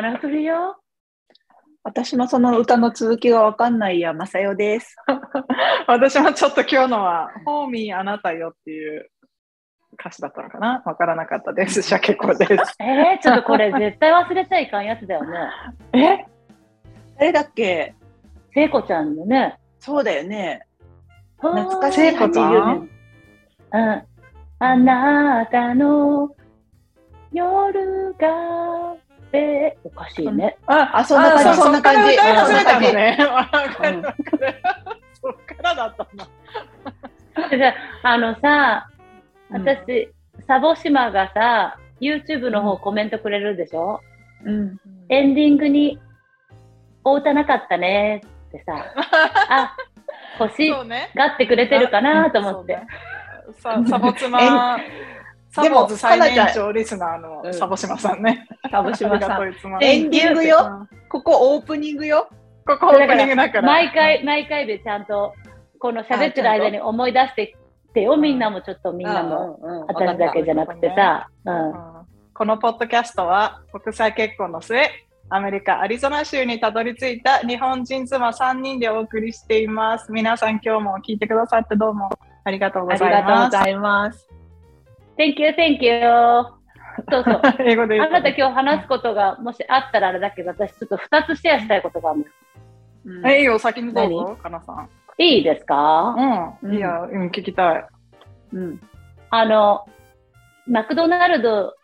カナフルよ。私もその歌の続きがわかんないや、まさよです。私もちょっと今日のは、ホーミーあなたよっていう歌詞だったのかな？わからなかったです。シャケコです。えー、ちょっとこれ絶対忘れちゃいかんやつだよね。え？誰だっけ？聖子ちゃんのね。そうだよね。懐懐かしい聖子ちゃん？うん。あなたの夜がべおかしいね。ああそんな感じ。あそんな感じ。そんのね。わかるわかるそっからだったあ、あのさ、うん。私、サボ島がさ、YouTube の方コメントくれるでしょ、うん。エンディングにお歌なかったねってさ、あ、欲し。がってくれてるかなと思って。サボ妻、サボズ最年長リスナーうんのサボ島さんね。鹿児島さん。エンディングよ。うんここオープニングよ。ここオープニングだから。毎回、毎回でちゃんと、この喋ってる間に思い出してきてよ、みんなもちょっとみんなも。うんうん私だけじゃなくてさ。このポッドキャストは国際結婚の末、アメリカ・アリゾナ州にたどり着いた日本人妻3人でお送りしています。皆さん今日も聞いてくださってどうもありがとうごあざいます。りがとうございます。Thank you, thank you. そうそう。英語であなた今日話すことがもしあったらあれだけど、私ちょっと2つシェアしたいことがあるの。うんえいいよ、先にどうぞ、かなさん。いいですか？うん、いいよ、うん、聞きたい。うん。あの、マクドナルド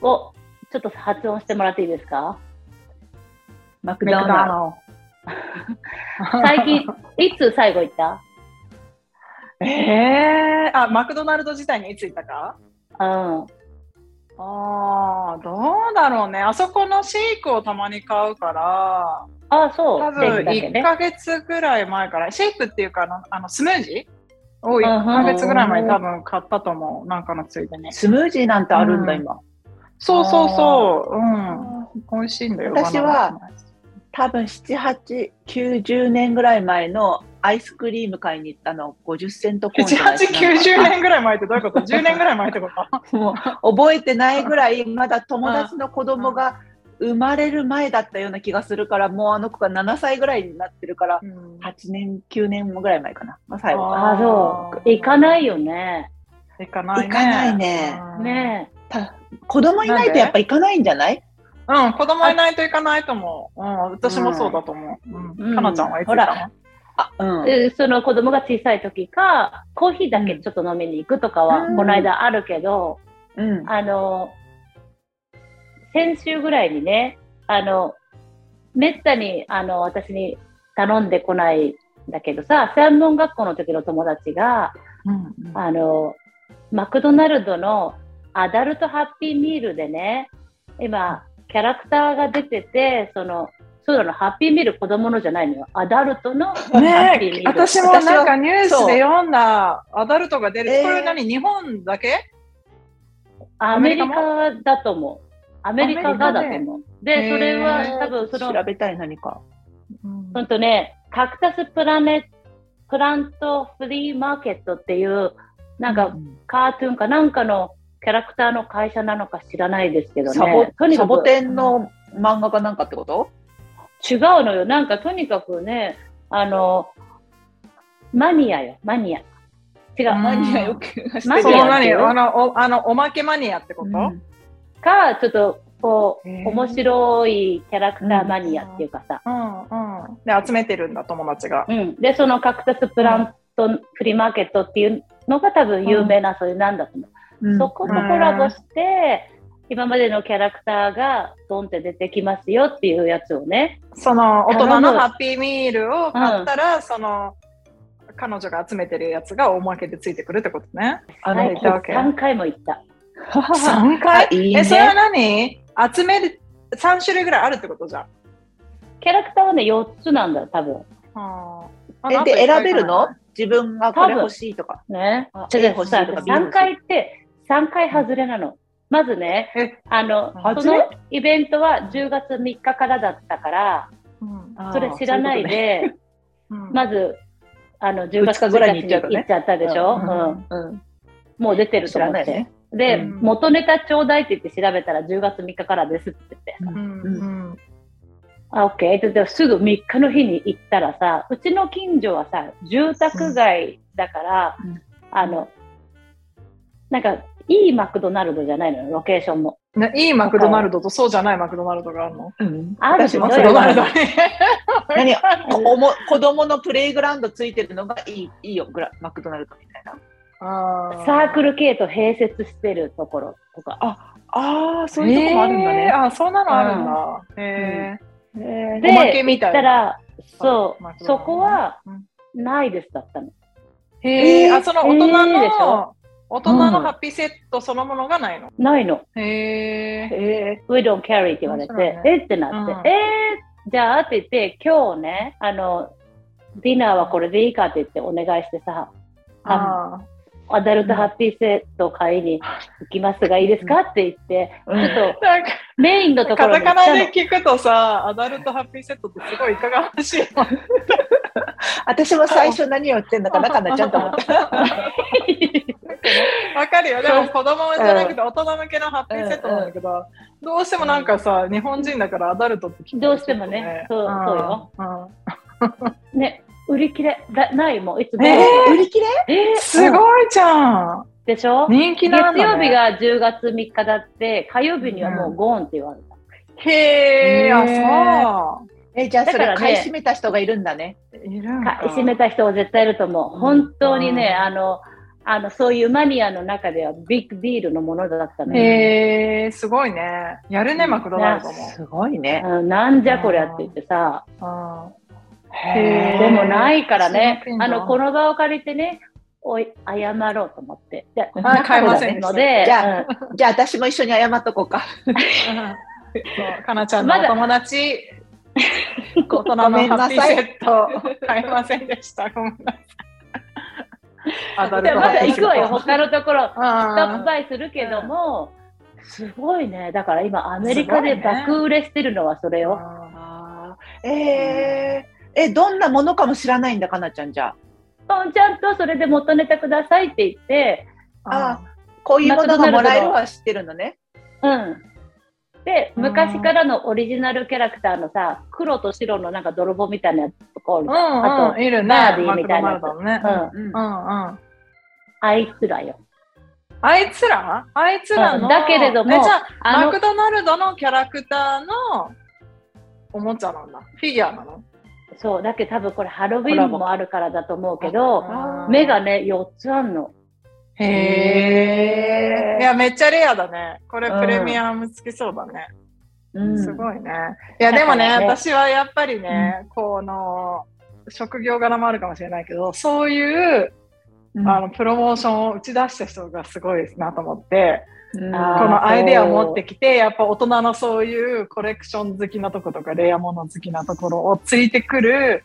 をちょっと発音してもらっていいですか？マクドナルド。最近、いつ最後行った？えー、あ、マクドナルド自体にいついたか？うん。ああ、どうだろうね。あそこのシェイクをたまに買うから、あ、そう。多分シェイクだけね1ヶ月ぐらい前から、シェイクっていうかあの、あのスムージー？をうん1ヶ月ぐらい前に多分買ったと思う。なんかのついでに。スムージーなんてあるんだ、うん今。そうそうそう。うん。美味しいんだよ。私は多分7、8、90年ぐらい前のアイスクリーム買いに行ったの50セントコーンじ7、ゃない8、90年ぐらい前ってどういうこと ?10 年ぐらい前ってこともう覚えてないぐらい、まだ友達の子供が生まれる前だったような気がするから、もうあの子が7歳ぐらいになってるから、うん8年、9年ぐらい前かな。まあ、最後は。あ、そう。行かないよね。行かないね。行かないねうんねた子供いないとやっぱ行かないんじゃない？うん、子供いないと行かないと思う。うん、私もそうだと思う。うん。うんかなちゃんはいつ行ったほらあ、うん。でその子供が小さい時か、コーヒーだけちょっと飲みに行くとかは、うんこの間あるけど、うん。あの、先週ぐらいにね、あの、めったに、あの、私に頼んでこないんだけどさ、専門学校の時の友達が、うんうんあの、マクドナルドのアダルトハッピーミールでね、今、キャラクターが出てて、その、そうなの、ハッピーミール子供のじゃないのよ。アダルトのハッピーミね。私もなんかニュースで読んだアダルトが出る。えーこれ何？日本だけ？アメリカだと思う。アメリカがだと思う。で、それは多分その、調べたい何か。うんほんとね、カクタスプラネプラントフリーマーケットっていう、なんかカートゥーンかなんかのキャラクターの会社なのか知らないですけどサボね。とにかくサボテンの漫画かなんかってこと？違うのよ。なんかとにかくね、あの、マニアよ、マニア。違う。うんマニアよくマニアあのおあの、おまけマニアってこと、うんか、ちょっと、こう、面白いキャラクターマニアっていうかさ。うんうん。で、集めてるんだ、友達が。うん。で、そのカクタスプラントフリーマーケットっていうのが多分有名な、それなんだと思う。うんそことコラボして、今までのキャラクターがドンって出てきますよっていうやつをね。その、大人のハッピーミールを買ったら、その、彼女が集めてるやつがおまけでついてくるってことね。あの最近いたわけ3回も行った。3回？あいいねえ、それは何？集める、3種類ぐらいあるってことじゃん。キャラクターはね、4つなんだよ、多分。はえで、選べるの？自分がこれ欲しいとか。ねあ。じゃ A あさ欲しいとか B 欲しい3回って、3回外れなの。まずね、えあの、そのイベントは10月3日からだったから、うん。それ知らないで、うん。まず、あの、10月二日ぐらいに行っちゃったでしょ、うん。うん。うん。もう出てると思って。ね。で、うん。元ネタちょうだいって言って調べたら10月3日からですって言って。うんうん。あ、OK。で、ですぐ3日の日に行ったらさ、うちの近所はさ、住宅街だから、うん。あの、なんか、いいマクドナルドじゃないのよ、ロケーションも。ねいいマクドナルドとそうじゃないマクドナルドがあるの？うん。ある私もどういうそれはあるマクドナルド。に 何？おも子供のプレイグラウンドついてるのがいいいいよグラマクドナルドみたいな。あサークル系と併設してるところとか。ああ、そういうとこもあるんだね。えー。あ、そんなのあるんだ。へへで、おまけみたいそう、そこはうん。ないですだったの。え。へえ、えー。あ、その大人のょ、大人のハッピーセットそのものがないの？ないの。へえ。え。We don't carry って言われて、ねえ？ってなって、うんえー、じゃあって言って、今日ね、あの、ディナーはこれでいいかって言ってお願いしてさ、ああアダルトハッピーセット買いに行きますがいいですかって言って、うんちょっとメインのとこカろに行ったのタカナで。聞くとさ、アダルトハッピーセットってすごいいかがわしい。私も最初何を言ってんのかなかなちゃんと思った。わかるよ。でも子供じゃなくて大人向けのハッピーセットなんだけど、どうしてもなんかさ、日本人だからアダルトって聞くとどうしてもねそうそうよ。うん ね、売り切れだないもん、いつも。え売り切れ？えーすごいじゃん。でしょ？人気月なんだ、ね。曜日が10月3日だって、火曜日にはもうゴーンって言われた。へえ、あ、そえ、じゃあそだからねれ買い占めた人がいるんだね。う。いるんか買い占めた人は絶対いると思う。本当にね、あの、あの、そういうマニアの中ではビッグディールのものだったのよ。へえ、すごいね。やるね、マクドナルドも。すごいね。うんなんじゃこりゃって言ってさ、でもないからねあの、この場を借りてね、おい、謝ろうと思って。であ買えませんので、じゃじゃあ私も一緒に謝っとこうか。そうかなちゃんのお友達、大人のごめんハッピーなさいセット買いませんでした。ごめんなさい。まだ行くわよ、他のところ。ストップあバイするけども、すごいね。だから今、アメリカで爆売れしてるのはそれよ。あーえー、え、どんなものかも知らないんだ、かなちゃんじゃあ。うんちゃんとそれで元ネタくださいって言って、あこういうものがもらえるは知ってるのね。うん。で、うん昔からのオリジナルキャラクターのさ、黒と白のなんか泥棒みたいなやつとかおるじゃんうんあと、うん、いるね。バービーみたいなやつね。うん。うん。あいつらよ。あいつら？あいつらの、うんだけれどもマクドナルドのキャラクターのおもちゃなんだ。フィギュアなの？そう、だけど多分これハロウィンもあるからだと思うけど、目がね、4つあんの。へえ。めっちゃレアだね。これうんプレミアムつきそうだね。うんすごいね。いや、でもね、ね私はやっぱりね、この、職業柄もあるかもしれないけど、そういう、うんあの、プロモーションを打ち出した人がすごいなと思って、このアイデアを持ってきて、やっぱ大人のそういうコレクション好きなとことか、レアもの好きなところをついてくる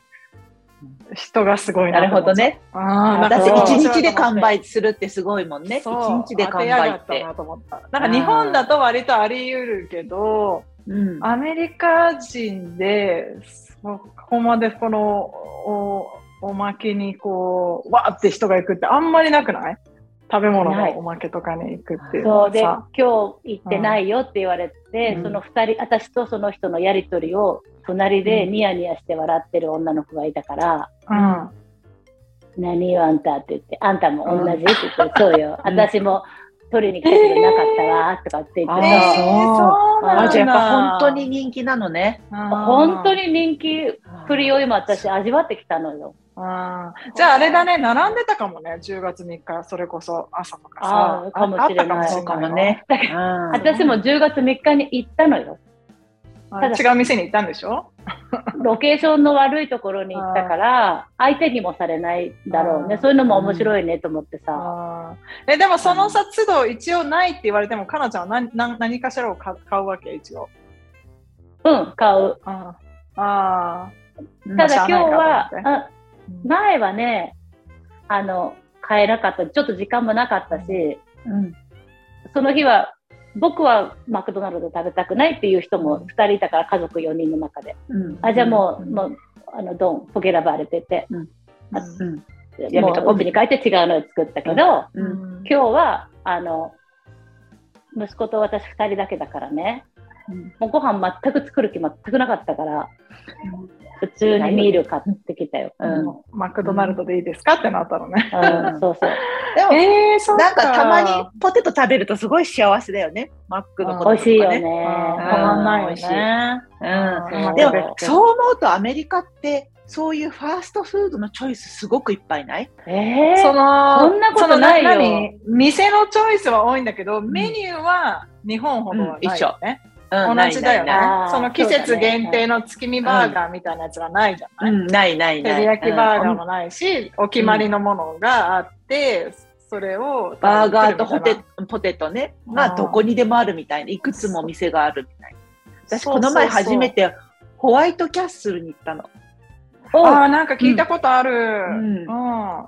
人がすごいななるほどね。ああ、だってなんか一日で完売するってすごいもんね。一そう日で完売ってな。と思った。なんか日本だと割とあり得るけど、うんアメリカ人で、そこまでこのおおまけにこう、わーって人が行くってあんまりなくない？食べ物のおまけとかに行くっていうのそうで、今日行ってないよって言われて、うんその二人、私とその人のやりとりを隣でニヤニヤして笑ってる女の子がいたから、うん。何よあんたって言って、あんたも同じって言って、そうよ。うん私も取りに来てくれなかったわ、とかって言ってあさ、そうそうなんだ。あ、じゃあやっぱ本当に人気なのね。本当に人気プリを今私味わってきたのよ。じゃああれだね、並んでたかもね、10月3日、それこそ。朝とかさ。あーかもしれない。かもね。だからうん。私も10月3日に行ったのよ。あただ違う店に行ったんでしょ？ロケーションの悪いところに行ったから、相手にもされないだろうね。そういうのも面白いねと思ってさ。えでもそのさ、都度一応ないって言われても、かなちゃんは何何何かしらを買買うわけ、一応。うん、買う。あーあうんただ今日は前はね、あの、買えなかった。ちょっと時間もなかったし、うん。その日は、僕はマクドナルド食べたくないっていう人も2人いたから、家族4人の中で。うん。あ、じゃあもう、うん。もう、あの、ドン、ポケラバーれてて、うん。うん。もう、お家に帰って違うのを作ったけど、うん。今日は、あの、息子と私2人だけだからね。うん。もうご飯全く作る気全くなかったから、普通にミール買ってきたよ。うん。うん、マクドナルドでいいですかってなったのね。そうそう。でも、えー、そうなんかたまにポテト食べるとすごい幸せだよね。マックのポテトね。美味しいよね。たまんないよね。うん。うんでもそう、そう思うとアメリカって、そういうファーストフードのチョイスすごくいっぱいない？えー、そのそんなことないよ店のチョイスは多いんだけど、メニューは日本ほどはないよね。うん同じだよねその季節限定の月見バーガーみたいなやつはないじゃない、うん、ないないない。照り焼きバーガーうんもないし、お決まりのものがあって、それをバーガーとポテトポテトね。まあ、うんどこにでもあるみたいな。いくつも店があるみたいな。私、この前初めてホワイトキャッスルに行ったの。ああ、なんか聞いたことある。んうん。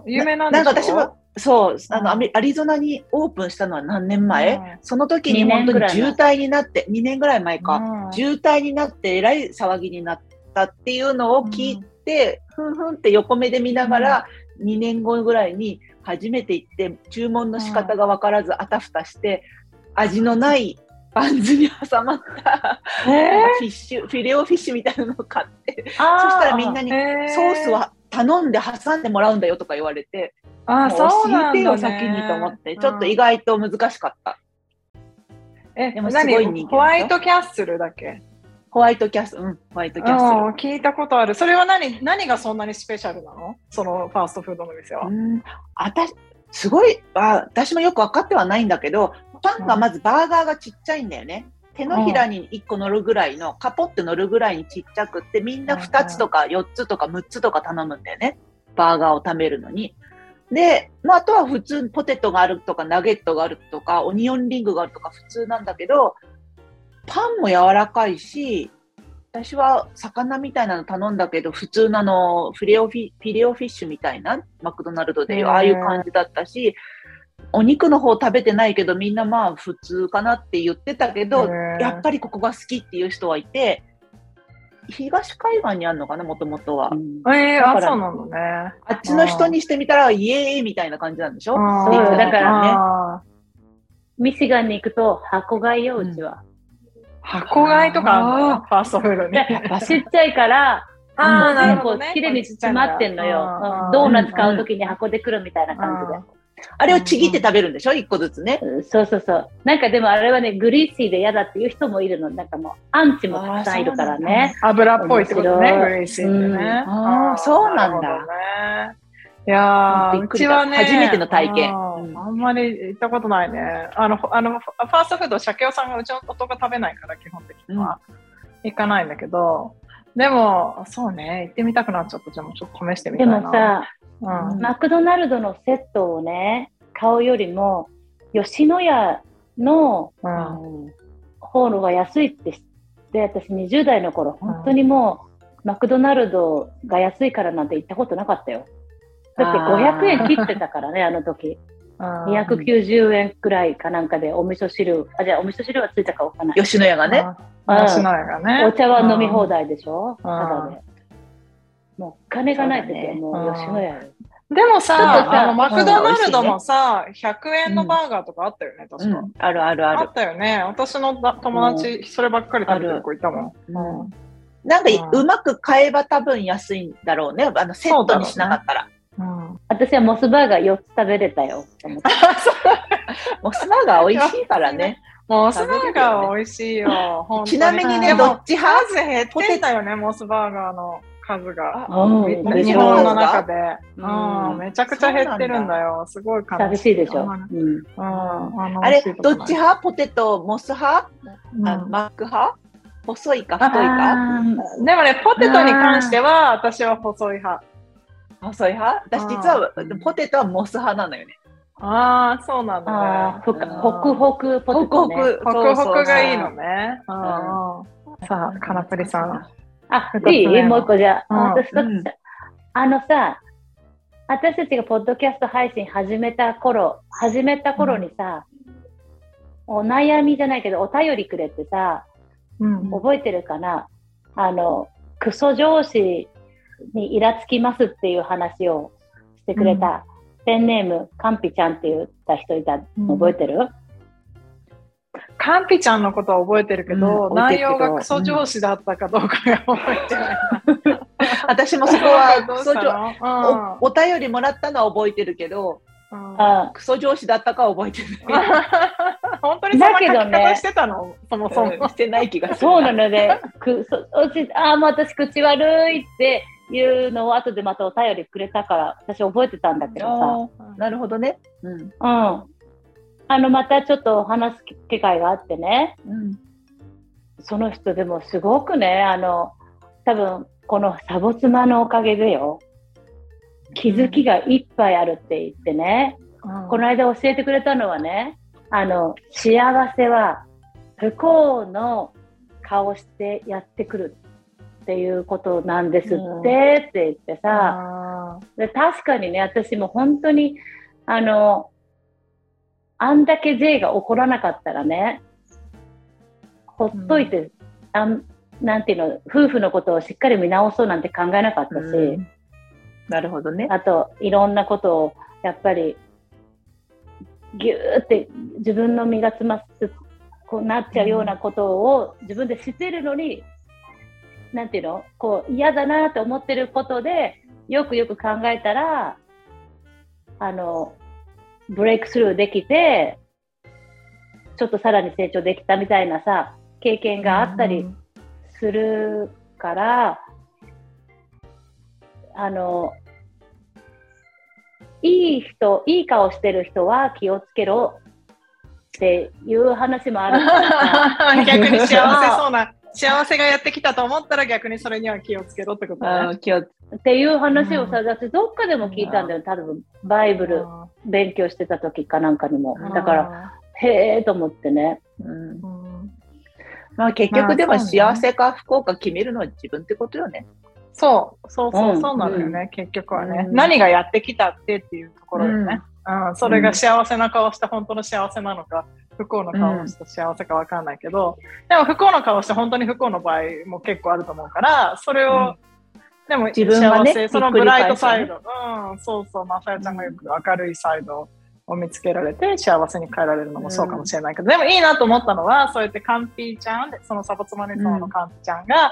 有名なんでなんか私も、そう、あうんの、アリゾナにオープンしたのは何年前、うん。その時に本当に渋滞になって、2年ぐらい前か、うん。渋滞になってえらい騒ぎになったっていうのを聞いて、ふんふんって横目で見ながら、2年後ぐらいに初めて行って、注文の仕方が分からずあたふたして、味のないバンズに挟まった、えフィッシュ、フィレオフィッシュみたいなのを買って、そしたらみんなにー。ソースは頼んで挟んでもらうんだよとか言われて、あそうなんだ、ね、教えてよ、先にと思って、ちょっと意外と難しかった。え、でもすごい人気ホワイトキャッスルだっけ？ホワイトキャス、うん、ホワイトキャスうん聞いたことある。それは何？何がそんなにスペシャルなの？そのファーストフードの店は。うん、あたすごいあ、私もよく分かってはないんだけど、パンがまずバーガーがちっちゃいんだよね。手のひらに1個乗るぐらいの、カポって乗るぐらいにちっちゃくって、みんな2つとか4つとか6つとか頼むんだよね。バーガーを食べるのに。で、まあ、あとは普通ポテトがあるとか、ナゲットがあるとか、オニオンリングがあるとか普通なんだけど、パンも柔らかいし、私は魚みたいなの頼んだけど、普通のあのフィレオフィフィレオフィッシュみたいな、マクドナルドでああいう感じだったし、お肉の方食べてないけど、みんなまあ普通かなって言ってたけど、やっぱりここが好きっていう人はいて、東海岸にあるのかな、もともとは。うんえー、あ、そうなのね。あっちの人にしてみたら、イエーイみたいな感じなんでしょ？うだからね。あミシガンに行くと箱買いよ、うちは。ー箱買いとかあるの？よファーストフードに。ちっちゃいから、あーもうなるほどね結構綺麗に詰まってんのよ。うんうんドーナツ買うときに箱で来るみたいな感じで。あれをちぎって食べるんでしょ？一個ずつね。うんそうそうそう。なんかでもあれはね、グリーシーで嫌だっていう人もいるの。なんかもう、アンチもたくさんいるからね。油っぽいってことね、グレイシーってね。うんあーそうなんだいやー、うびっくりだちはね、初めての体験ああんまり行ったことないね。あの、フあのファーストフード、鮭尾さんがうちの夫が食べないから、基本的には。行かないんだけど、でも、そうね、行ってみたくなっちゃった。じゃあもうちょっと試してみたでいな。もさ、うん、マクドナルドのセットをね、買うよりも、吉野家のうん、方のが安いって知って、私20代の頃、本当にもう、マクドナルドが安いからなんて行ったことなかったよ。だってあー500円切ってたからね、あの時。うん290円くらいかなんかでお味噌汁、あ、じゃあお味噌汁はついたかわかんない。吉野家がね。うん吉野家がね。お茶は飲み放題でしょたうんだで。もうお金がない時はもそう吉野家よ。でもさ、さあのマクドナルドもさ、100円のバーガーとかあったよね、確か。うん、あるあるあある。ったよね。私のだ友達、そればっかり食べてる子いたもん。うんなんか、うまく買えば多分安いんだろうね。あの、セットにしなかったら。うん私はモスバーガー4つ食べれたよ。モスバーガー美味しいからね。モスバーガー美味しいよ。ちなみにね、どっち派？数減ってんだよね、モスバーガーの数が。日本の中で。うん。うん、めちゃくちゃ減ってるんだよ。すごい悲寂しいでしょ。うん。うん。あれどっち派？ポテト、モス派、うん。あマック派？細いか太いか？でもね、ポテトに関しては、私は細い派。細い派？私うん。実はポテトはモス派なのよね。ああ、そうなんだあーね。ふか。ホクホクポテトね。ホクホク。ホクがいいのね。さあ、カナプリさん。あ、いいもう一個じゃあ。うん。私とうんあのさ、私たちがポッドキャスト配信始めた頃、始めた頃にさ、お悩みじゃないけど、お便りくれてさ、うん覚えてるかな？あの、クソ上司にイラつきますっていう話をしてくれた、ペンネーム、カンピちゃんって言った人いたの覚えてる、カンピちゃんのことは覚えてるけど、うん内容がクソ上司だったかどうかが覚えてない。私もそこはどうクソ上したのおお便りもらったのは覚えてるけど、うんクソ上司だったかは覚えてない。本当にそんな書きだけどね方してたの？そもそも。うんしてない気がする。そうなので、くそおちああ、もう私口悪いっていうのを後でまたお便りくれたから、私覚えてたんだけどさ。なるほどね。うん。うん。あの、またちょっと話す機会があってね、うん。その人でもすごくね、あの、多分このサボ妻のおかげでよ、気づきがいっぱいあるって言ってね、この間教えてくれたのはね、あの、幸せは不幸の顔してやってくるっていうことなんですってって言ってさ、あで確かにね、私も本当に、あの、あんだけ J が起こらなかったらね、ほっといて、あんなんていうの、夫婦のことをしっかり見直そうなんて考えなかったし、うんなるほどね。あと、いろんなことを、やっぱり、ぎゅーって自分の身が詰まって、こうなっちゃうようなことを自分で知ってるのに、なんていうのこう、嫌だなって思ってることで、よくよく考えたら、あの、ブレイクスルーできて、ちょっとさらに成長できたみたいなさ、経験があったりするから、あの、いい人、いい顔してる人は気をつけろっていう話もある 逆に幸せそうな、幸せがやってきたと思ったら逆にそれには気をつけろってことね。気をっていう話をさ、うんだってどっかでも聞いたんだよ、多分バイブル勉強してた時かなんかにも。だから、へえと思ってね。うん。うんまあ結局でも幸せか不幸か決めるのは自分ってことよね。そう、そうそうう、ん。そうなのよね、結局はね、うん。何がやってきたってっていうところよね。うんそれが幸せな顔して本当の幸せなのか、不幸の顔をして幸せかわかんないけど、でも不幸の顔して本当に不幸の場合も結構あると思うから、それを、でも自分はね幸せ、そのブライトサイド、うん、そうそう、まさやちゃんがよく明るいサイドを見つけられて幸せに変えられるのもそうかもしれないけど、でもいいなと思ったのは、そうやってカンピーちゃん、そのサボ妻ネットのカンピちゃんが、い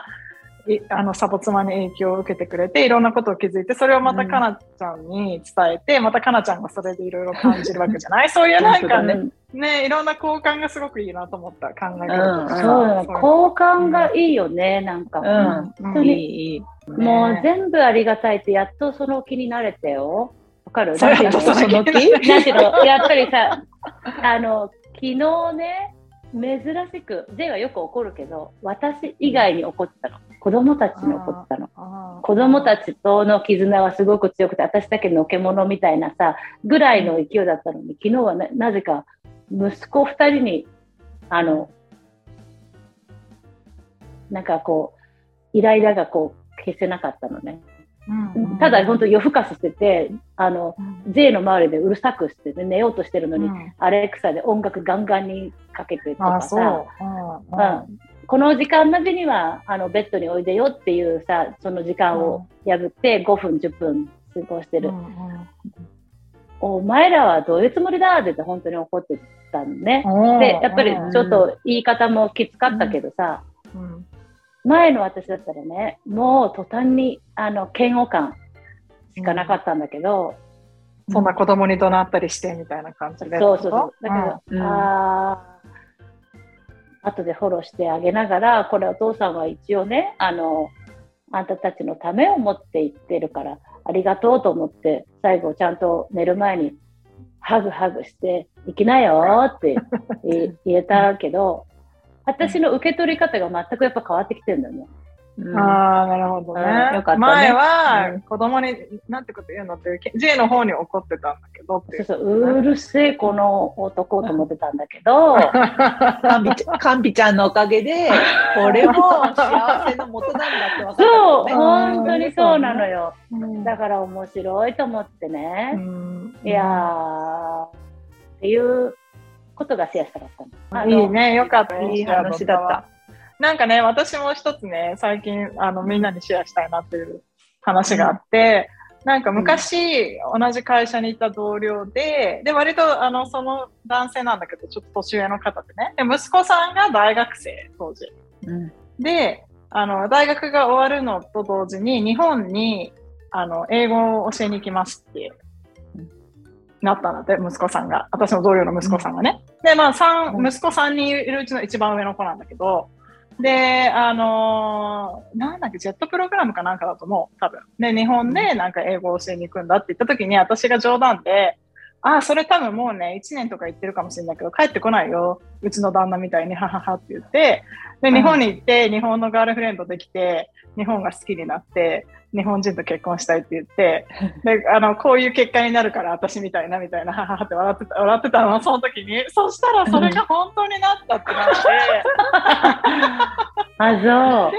あのサボ妻に影響を受けてくれていろんなことを気づいてそれをまたうん。かなちゃんに伝えて、またかなちゃんがそれでいろいろ感じるわけじゃない？そういうなんかねうんね。いろんな交換がすごくいいなと思った考え方。うん。そう交換がいいよね、なんか。うんうん。当にいい、いい。もうね全部ありがたいって、やっとその気になれてよ。わかる？やっぱりさ、あの、昨日ね、珍しく、J はよく怒るけど、私以外に怒ってたの。子供たちに怒ってたの。子供たちとの絆はすごく強くて、私だけのけ者みたいなさ、ぐらいの勢いだったのに、昨日はななぜか息子二人に、あの、なんかこう、イライラがこう消せなかったのね。うん。ただ本当夜更かししてて、あの、うん。J の周りでうるさくしてて、寝ようとしてるのに、うん。アレクサで音楽ガンガンにかけてとあかさ、この時間までにはあのベッドにおいでよっていうさ、その時間を破って5分、10分過ごしてる。うんお前らはどういうつもりだって本当に怒ってたのね。うんで、やっぱりちょっと言い方もきつかったけどさ、うん前の私だったらね、もう途端にあの嫌悪感しかなかったんだけど、そんな子供に怒鳴ったりしてみたいな感じで。そうそうそう。だから、うんあー後でフォローしてあげながら、これお父さんは一応ね、あの、あんたたちのためを持って言ってるから、ありがとうと思って、最後ちゃんと寝る前に、ハグハグして、行きなよって言言えたけど、私の受け取り方が全くやっぱ変わってきてるんだよね。うんああ、なるほどね。うんよかったね前はうん子供に、なんてこと言うのって J の方に怒ってたんだけどって。そうそう、うるせえこの男と思ってたんだけど、カンビちゃんカンビちゃんのおかげで、これも幸せの元なんだって分かったそう。本当にそうなのよ。うんだから面白いと思ってね。うんいやー、っていうことがシェアしたかったの。あのいいね、よかった。いい話だった。なんかね、私も一つね、最近、あの、みんなにシェアしたいなっていう話があって、なんか昔、同じ会社にいた同僚で、で、割と、あの、その男性なんだけど、ちょっと年上の方でね。で、息子さんが大学生、当時。うんで、あの、大学が終わるのと同時に、日本に、あの、英語を教えに行きますって、なったので、息子さんが。私の同僚の息子さんがね。で、まあ、三、うん息子さんにいるうちの一番上の子なんだけど、で、あのーなんだっけ、ジェットプログラムかなんかだと思う、多分。で、日本でなんか英語を教えに行くんだって言った時に、私が冗談で、ああ、それ多分もうね、1年とか行ってるかもしれないけど、帰ってこないよ。うちの旦那みたいに、はははって言って、で、日本に行って、日本のガールフレンドできて、日本が好きになって、日本人と結婚したいって言って、で、あの、こういう結果になるから、私みたいな、みたいな、はははって笑ってた、笑ってたの、その時に。そしたら、それが本当になったってなって、あ、そう。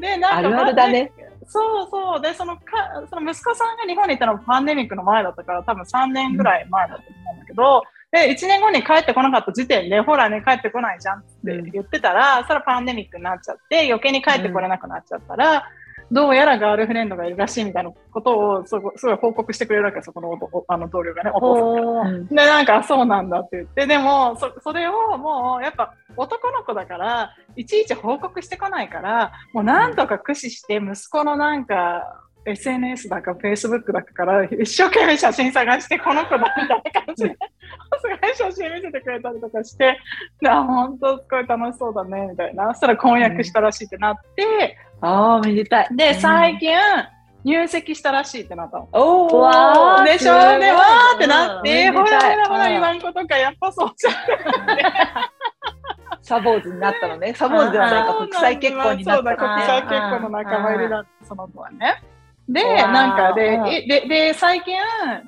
で、で、なんか、あるあるだね。そうそう。で、そのか、その息子さんが日本に行ったのはパンデミックの前だったから、多分3年ぐらい前だと思うんだけど、で、1年後に帰ってこなかった時点で、ほらね、帰ってこないじゃんって言ってたら、それはパンデミックになっちゃって、余計に帰ってこれなくなっちゃったら、どうやらガールフレンドがいるらしいみたいなことをすごいすごい報告してくれるわけそこのあの同僚がね、お父さんが。で、なんか、そうなんだって言って、でも、そそれをもう、やっぱ男の子だから、いちいち報告してこないから、もうなんとか駆使して、息子のなんか、SNS だか Facebook だかから一生懸命写真探してこの子だみたいな感じで、すごい写真見せてくれたりとかして、であ、本当すごい楽しそうだねみたいな。そしたら婚約したらしいってなって、ああ、めでたい。で、最近入籍したらしいってなったの。おーわーでしょ？で、わーってなって、うんほらほらほらうん言わんことか、やっぱそうじゃん。サボーズになったのね。サボーズではないか、国際結婚になそうだ、った国際結婚の仲間入りだった、その子はね。で、なんかで、うんえで、で、最近、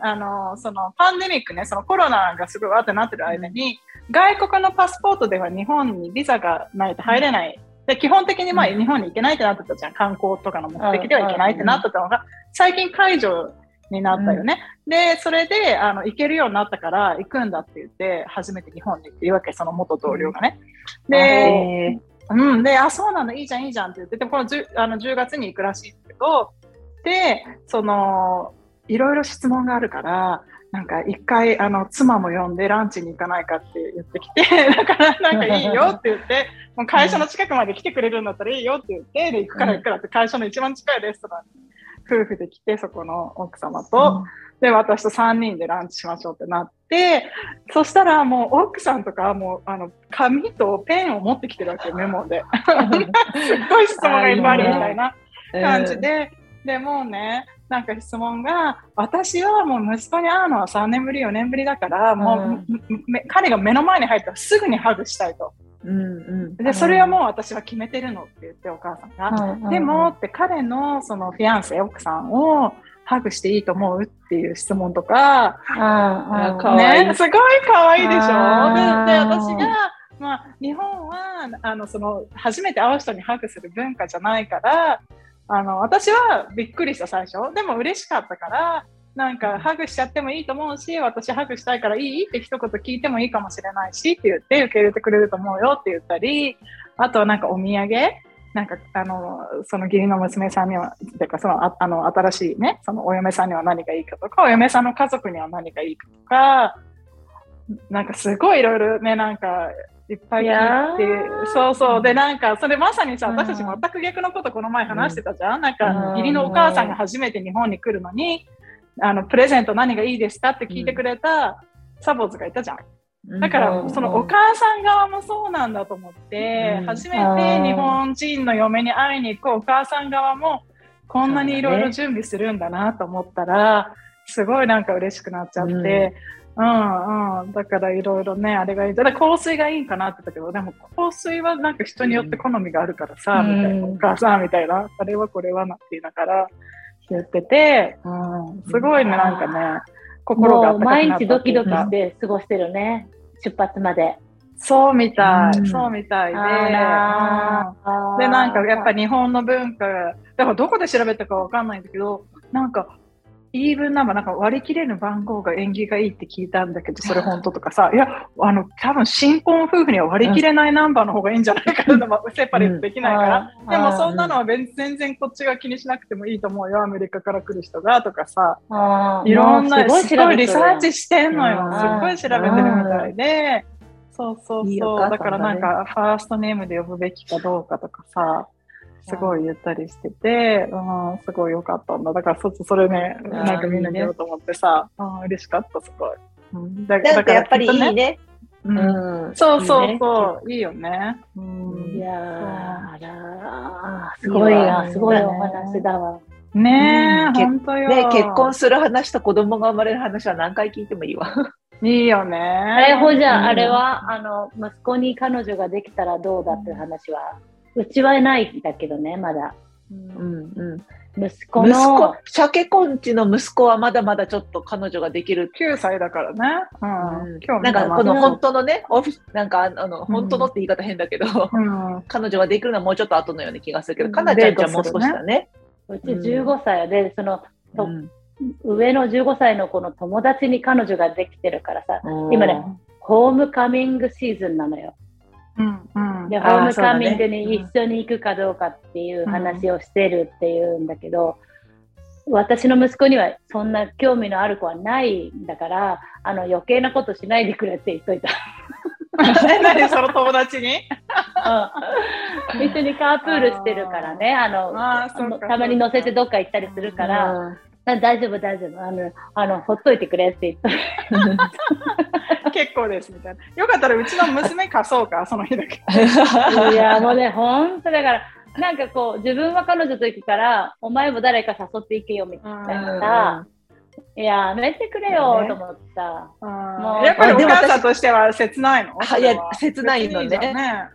あの、そのパンデミックね、そのコロナがすごいわーってなってる間に、外国のパスポートでは日本にビザがないと入れない。で、基本的にまあうん。日本に行けないってなってたじゃん。観光とかの目的では行けないってなってたのが、最近解除になったよね。で、それで、あの、行けるようになったから行くんだって言って、初めて日本にっていうわけ、その元同僚がね。で、えうん、で、あ、そうなんだ、いいじゃん、いいじゃんって言って、でもこの 10, あの10月に行くらしいんだけど、で、その、いろいろ質問があるから、なんか一回、あの、妻も呼んでランチに行かないかって言ってきて、だからなんかいいよって言って、もう会社の近くまで来てくれるんだったらいいよって言って、で、行くから行くからって会社の一番近いレストランに夫婦で来て、そこの奥様と、で、私と3人でランチしましょうってなって、そしたらもう奥さんとかはもう、あの、紙とペンを持ってきてるわけよ、メモで。すっごい質問がいっぱいあるみたいな感じで、でもうね、なんか質問が、私はもう息子に会うのは3年ぶり、4年ぶりだから、もう、うんめ彼が目の前に入ったらすぐにハグしたいと。うんうん。で、それはもう私は決めてるのって言って、お母さんが。でも、って彼のそのフィアンセ、奥さんをハグしていいと思うっていう質問とか、うん、うん、かわいいね、すごい可愛いでしょ？で私が、まあ、日本は、あの、その、初めて会う人にハグする文化じゃないから、あの、私はびっくりした最初。でも嬉しかったから、なんか、ハグしちゃってもいいと思うし、私ハグしたいからいいって一言聞いてもいいかもしれないしって言って受け入れてくれると思うよって言ったり、あとはなんかお土産なんか、あの、その義理の娘さんには、てか、その、ああの、新しいね、そのお嫁さんには何がいいかとか、お嫁さんの家族には何がいいかとか、なんかすごいいろいろね、なんか、いっぱい聞いてー、そうそう。で、なんか、それまさにさ、うん。私たち全く逆のことこの前話してたじゃん、なんか、うん。義理のお母さんが初めて日本に来るのに、あの、プレゼント何がいいですかって聞いてくれたサボーズがいたじゃん。だかうん。ら、そのお母さん側もそうなんだと思って、うん。初めて日本人の嫁に会いに行くお母さん側も、こんなにいろいろ準備するんだなと思ったら、すごいなんか嬉しくなっちゃって、うん、うん、だからいろいろね、あれがいい。だから香水がいいんかなって言ったけど、でも香水はなんか人によって好みがあるからさ、うん。みたいな、お母さんみたいな、あれはこれはなって言いながら言ってて、うん、すごいね、なんかね、心が毎日ドキドキして過ごしてるね。出発まで。そうみたい、うん。そうみたいで、で、なんかやっぱ日本の文化、だからどこで調べたかわかんないんだけど、なんかイーブンナンバー、なんか割り切れる番号が縁起がいいって聞いたんだけど、それ本当とかさ、いや、あの、多分新婚夫婦には割り切れないナンバーの方がいいんじゃないかな、まあ、セパレートできないから。うん。でもそんなのは全全然こっちが気にしなくてもいいと思うよ、アメリカから来る人がとかさ、いろんな、もうすごいリサーチししてんのよ。うん。すごい調べてるみたいで、そうそうそう。いいだね。だからなんか、ファーストネームで呼ぶべきかどうかとかさ、すごい言ったりしてて、うん、すごい良かったんだ。だからそ、それね、んなんかみんなに言おうと思ってさ、うん、嬉しかった、すごい。うん、だなんかやっぱりいいね。ね。うんうん。そうそいいうねそう、いいよね。うんいやーあらーすごいな、すごいお話だわ。ねえ、うんほんとよ。ね、結婚する話と子供が生まれる話は何回聞いてもいいわ。いいよね。あれ、ほじゃ、うんあれは、あの、息子に彼女ができたらどうだっていう話は、うちはないんだけどね、まだ。うんうん。息子息の子、、鮭コンチの息子はまだまだちょっと彼女ができる。9歳だからね。うん。なんかこのうん本当のね、オフィス、なんかあの、本当のって言い方変だけど、うん。彼女ができるのはもうちょっと後のような気がするけど、うんかなちゃんちゃんもう少しだね。うち15歳で、その、とうん上の15歳の子の友達に彼女ができてるからさ、今ね、ホームカミングシーズンなのよ。うん。うん。で、ホームカミングに一緒に行くかどうかっていう話をしてるっていうんだけど、私の息子にはそんな興味のある子はないんだから、あの余計なことしないでくれって言っといた。何その友達に？うん。一緒にカープールしてるからね、あのたまに乗せてどっか行ったりするから、あ大丈夫、大丈夫。あのあの、ほっといてくれって言っ結構ですみたいな。よかったらうちの娘貸そうか、その日だけ。た。いや、もうね、ほんとだから、なんかこう、自分は彼女と行くから、お前も誰か誘っていけよみたいなさ、いや、やめてくれよと思った。やっぱりお母さんとしては切ないの？あいや切ないのね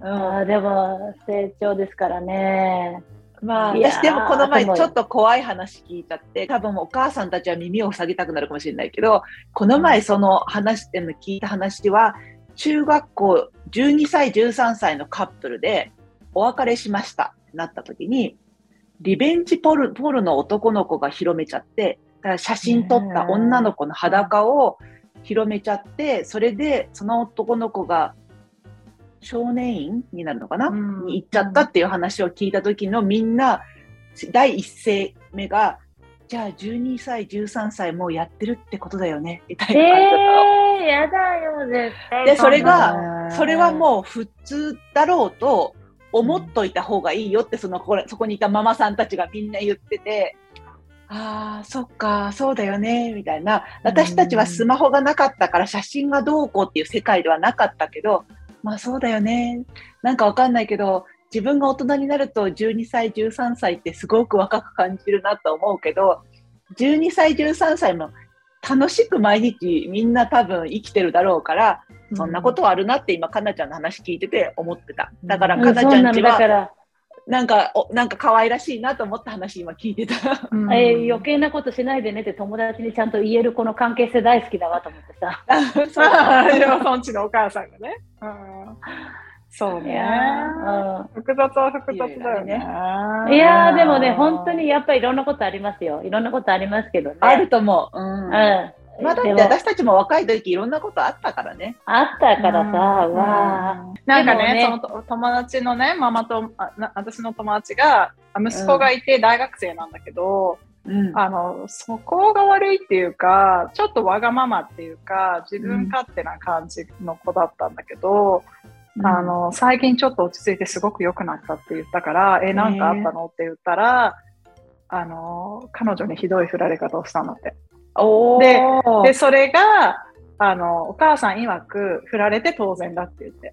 うんでも、成長ですからね。まあ、私でもこの前ちょっと怖い話聞いちゃって、多分お母さんたちは耳を塞ぎたくなるかもしれないけど、この前その話でも聞いた話は、中学校12歳、13歳のカップルでお別れしましたってなった時に、リベンジポルポルの男の子が広めちゃって、だから写真撮った女の子の裸を広めちゃって、それでその男の子が少年院になるのかな、うんに行っちゃったっていう話を聞いた時のみんな、第一声目が、じゃあ12歳、13歳もうやってるってことだよね、みたいな感じだったの。えー、やだよ、絶対。でそれがうんそれはもう普通だろうと思っといた方がいいよって、そのこれそこにいたママさんたちがみんな言ってて、ああ、そっか、そうだよね、みたいな。私たちはスマホがなかったから写真がどうこうっていう世界ではなかったけど、まあそうだよね。なんかわかんないけど、自分が大人になると12歳、13歳ってすごく若く感じるなと思うけど、12歳、13歳も楽しく毎日みんな多分生きてるだろうから、そんなことはあるなって今、かなちゃんの話聞いてて思ってた。だから、うんかなちゃんちは、ら、なんか、おなんか可愛らしいなと思った話今聞いてた。うんえー余計なことしないでねって友達にちゃんと言えるこの関係性大好きだわと思ってさ。そうだでもそんちのお母さんがね。うんそうね。いやー複雑は複雑だよね。うんいやーでもね、本当にやっぱりいろんなことありますよ。いろんなことありますけどね。あると思う。うん。うん。まあだって私たちも若い時いろんなことあったからね。あったからさ、うんわあ。なんかねでもその友達のね、ママと、あな私の友達が、あ息子がいて大学生なんだけど、うん。あの、そこが悪いっていうか、ちょっとわがままっていうか、自分勝手な感じの子だったんだけど、あの、最近ちょっと落ち着いてすごく良くなったって言ったから、え、なんかあったの？って言ったら、あの、彼女にひどい振られ方をしたんだって。おでー。で、それが、あの、お母さん曰く、振られて当然だって言って、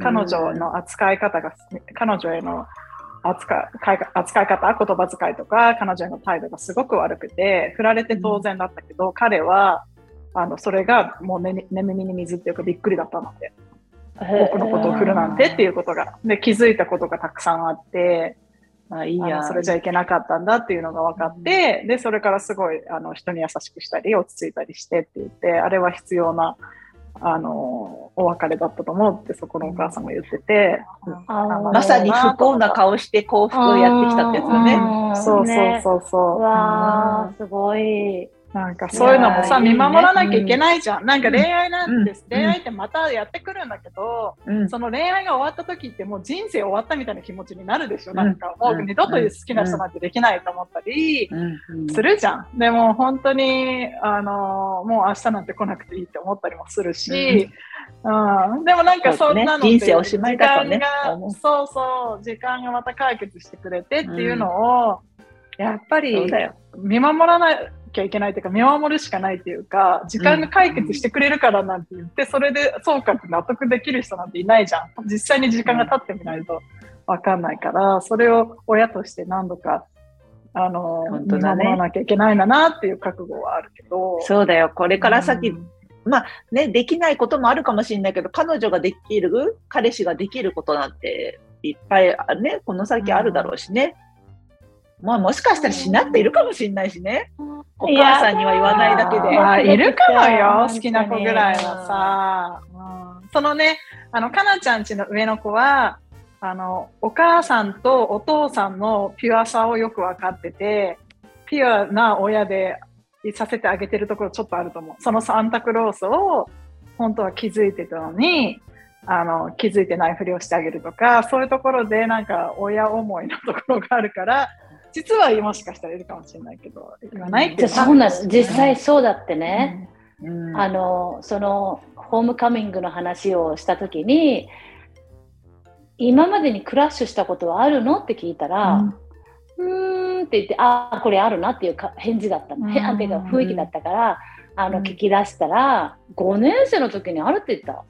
彼女の扱い方が、彼女への扱い扱い方、言葉遣いとか、彼女への態度がすごく悪くて、振られて当然だったけど、彼は、あの、それがもう寝寝耳に水っていうかびっくりだったので、僕のことを振るなんてっていうことが、で、気づいたことがたくさんあって、あいいやそれじゃいけなかったんだっていうのが分かって、で、それからすごいあの人に優しくしたり、落ち着いたりしてって言って、あれは必要なあの、お別れだったと思うってそこのお母さんが言ってて、あー。まさに不幸な顔して幸福をやってきたってやつだね。うん。そうそうねそうそう。わあ、すごい。なんかそういうのもさ、見守らなきゃいけないじゃん。なんか恋愛なんて、うん恋愛ってまたやってくるんだけど、うん。その恋愛が終わった時ってもう人生終わったみたいな気持ちになるでしょ。うん。なんかもう二度と好きな人なんてできないと思ったりうん。するじゃん。でも本当に、あのもう明日なんて来なくていいって思ったりもするし、うん。でもなんかそんなのってそう。ね人生おしまいそうそう、時間がまた解決してくれてっていうのを、やっぱり。見守らなきゃいけないというか、見守るしかないっていうか、時間が解決してくれるからなんて言って、それでそうかって納得できる人なんていないじゃん。実際に時間が経ってみないとわかんないから、それを親として何度か、あの、ね守らなきゃいけないんだなっていう覚悟はあるけど。そうだよ。これから先、うんね、できないこともあるかもしれないけど、彼女ができる、彼氏ができることなんていっぱいね、この先あるだろうしね。まあもしかしたらしなっているかもしれないしね。お母さんには言わないだけで。まあ、いるかもよ、好きな子ぐらいはさ。うんそのね、あの、かなちゃんちの上の子は、あの、お母さんとお父さんのピュアさをよく分かってて、ピュアな親でいさせてあげてるところちょっとあると思う。そのサンタクロースを本当は気づいてたのに、あの、気づいてないふりをしてあげるとか、そういうところでなんか親思いのところがあるから、実はもしかしたらいるかもしれないけど、言わないってそうなんです。実際そうだってね。うん。あのそのホームカミングの話をした時に今までにクラッシュしたことはあるのって聞いたら、うーんって言ってああこれあるなっていうか返事だったの、うん。へあっていうか雰囲気だったからあのうん。聞き出したら5年生の時にあるって言った。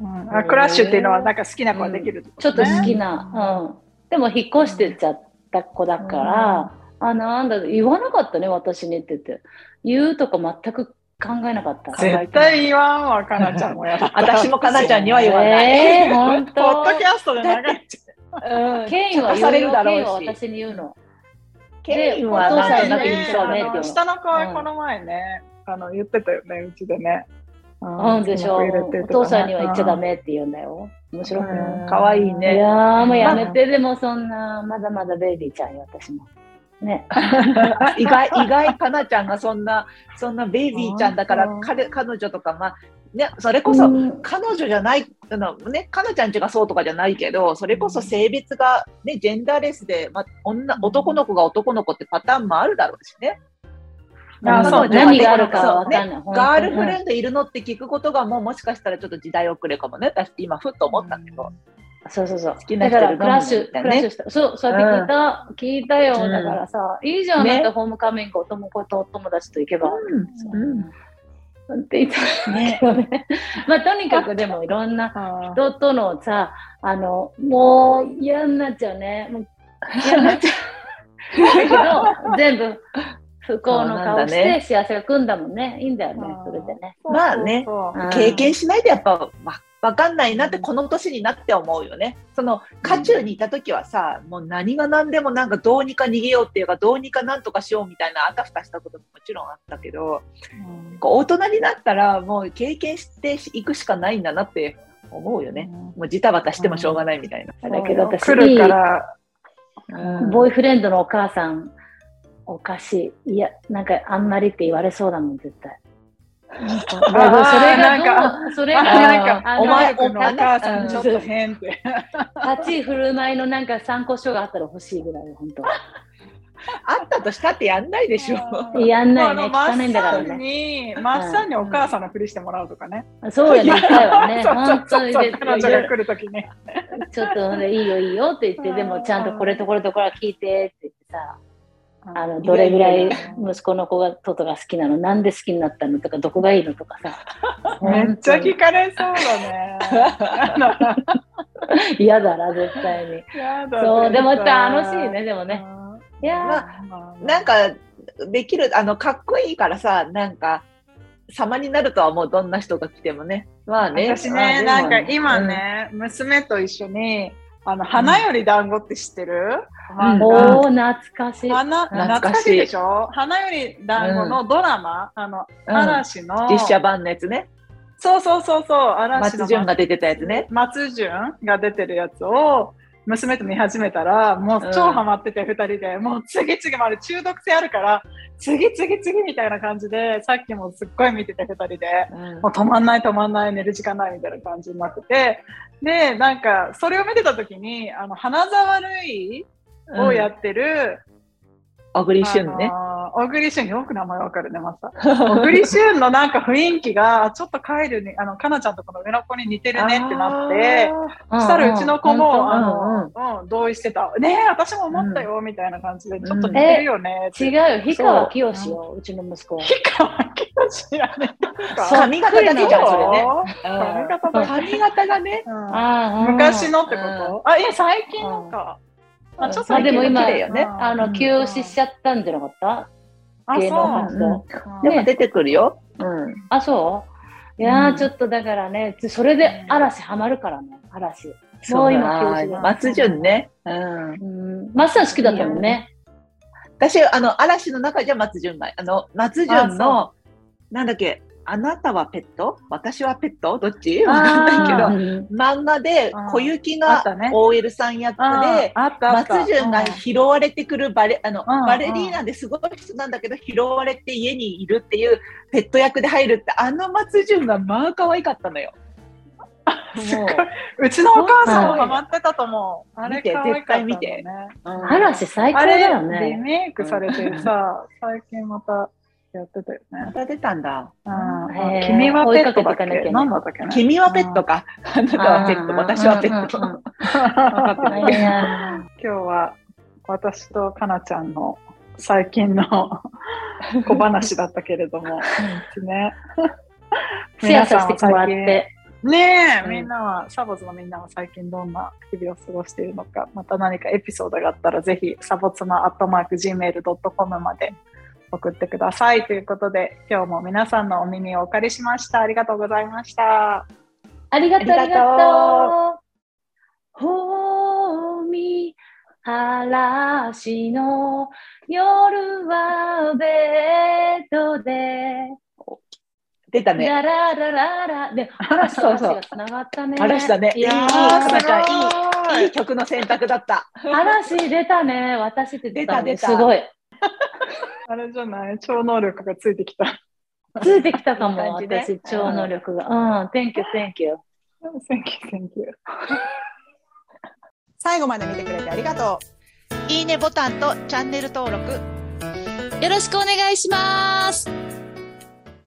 うん。あクラッシュっていうのはなんか好きな子ができるってこちょっと好ねきな、うん、でも引っ越してっちゃった子だから、あなんだ言わなかったね私にって言って言うとか全く考えなかった絶対言わんわ、かなちゃんもや。私もかなちゃんには言わない。えー、本ポッ当ドキャストで流れちゃうんケインは聞かされるだケインはろうし。私に言うの。ケインはう。なんとなくね言いそうねって下の子はこの前ね、あの言ってたよね、うちでね。うんでしょ。お父さんには言っちゃダ。メって言うんだよ。面白くない。かわいいいね。やーもうやめて、でもそんな、まだまだベイビーちゃんよ、私も。ね。意外、意外、かなちゃんがそんな、そんなベイビーちゃんだから、彼、彼女とか、まあ、ね、それこそ、彼女じゃない、あのね、かなちゃんちがそうとかじゃないけど、それこそ性別が、ね、ジェンダーレスで、まあ、女、男の子が男の子ってパターンもあるだろうしね。あそうね何があるかはわかんない。ガールフレンンドいるのって聞くことがもうもしかしたらちょっと時代遅れかもね。私今ふっと思ったけど。そうそうそう。きなだからクラッシュ、クラッシュした。そう、そうやって聞いた、聞いたよ。うんだからさ、いいじゃん、ねなんかホームカミング、お友子とお友達と行けば。うんって言ったね。まあ、とにかくでもいろんなあ人とのさ、あの、もう嫌になっちゃうね。もう嫌になっちゃう。だけど、全部不幸の顔して幸せが来んだもんね。いいんだよねそれでね。まあね経験しないとやっぱわわかんないなってこの年になって思うよね。その渦中にいた時はさ、もう何が何でもなんかどうにか逃げようっていうかどうにかなんとかしようみたいなあたふたしたことももちろんあったけど、うん。こう大人になったらもう経験していくしかないんだなって思うよね。もうジタバタしてもしょうがないみたいな。だけど私、来るから、うん。ボーイフレンドのお母さん、おかしい。いや、なんかあんまりって言われそうだもん、絶対。あーそれがなんか、どうそれあが、なんか、お前お母さんちょっと変って。立ち居振る舞いのなんか参考書があったら欲しいぐらい、本当。あったとしたってやんないでしょ。やんないね、あのマ聞かないんだからッサンね。に、マッサンにお母さんのふりしてもらうとかね。そうやね、ね。本当に彼女が来るときに。ちょっといいよいいよって言って、でもちゃんとこれとこれとこれは聞いてって言ってさ、あのどれぐらい息子の子がトトが好きなの、なんで好きになったの？とか、どこがいいの？とかさ。めっちゃ聞かれそうだね。嫌だな、絶対に。やだそう、でも絶対楽しいね、でもね。いやまなんか、できる、あの、かっこいいからさ、なんか、様になるとは思う、どんな人が来てもね。まあね。私ね、まあなんか今、ね、娘と一緒に、あの、花より団子って知ってる、漫お画ー、懐かしい。花懐かしい。でしょ？花より団子のドラマ、あの、うん。嵐の、実写版のやつね。そうそうそうそう、嵐の松潤が出てたやつね。松潤が出てるやつを娘と見始めたら、もう超ハマってて、二、人で、もう次々まで中毒性あるから、次々次みたいな感じで、さっきもすっごい見てて、二人で。もう止まんない止まんない寝る時間ないみたいな感じになってて、で、なんか、それを見てた時に、あの、花沢類をやってる、小栗旬ね。小栗旬、よく名前わかるね、また。小栗旬のなんか雰囲気が、ちょっとカイルに、あの、かなちゃんとこの上の子に似てるねってなって、そしたらうちの子も、あの、うん、同意してた。ねえ、私も思ったよ、みたいな感じで、ちょっと似てるよね。違うよ、氷川きよしよ、うちの息子。氷川きよしやね。髪型だけじゃん、それね。髪型だ髪型がね。昔のってこと？あ、いや、最近のか。あ、ちょっとでも今、あの、休止しちゃったんじゃなかった？芸能活動。でも出てくるよ。うん。あ、そう？いやちょっとだからね、それで嵐ハマるからね、嵐。もう今休止松潤ね。うん。松さん好きだったもんね。私、あの、嵐の中じゃ松潤が、あの、松潤の、なんだっけ、あなたはペット？私はペット？どっち？わかんないけど、漫画で小雪が OL さん役で、松潤が拾われてくるバレ、あの、バレリーナですごい人なんだけど、拾われて家にいるっていうペット役で入るって、あの松潤がまあ可愛かったのよ。もう、うちのお母さんもハマってたと思う。あれ絶対見て。嵐最高だよね。リメイクされてさ、最近また。やってたよね。また出たんだ。うん。君はペットだっけ？何だったっけ君はペットか？あなたはペット、私はペット。分かってないけど。今日は私とかなちゃんの最近の 小話だったけれども、ね。シェアさせてもらって。ねえ、みんなは、サボズのみんなは最近どんな日々を過ごしているのか、また何かエピソードがあったら、ぜひ、サボツのアットマーク Gmail.com まで送ってください。ということで、今日も皆さんのお耳をお借りしました。ありがとうございました。ありがとう、ありがとう。ほみ、嵐の夜はベッドで。出たね。ラララララ。で、嵐と嵐がつながったね。嵐だね。いい、いい、いい、曲の選択だった。嵐出たね。私って出た、出た。すごい。あれじゃない？超能力がついてきた。ついてきたかも、私、超能力が。うん、Thank you, thank you. Thank you, thank you. 最後まで見てくれてありがとう。いいねボタンとチャンネル登録。よろしくお願いします。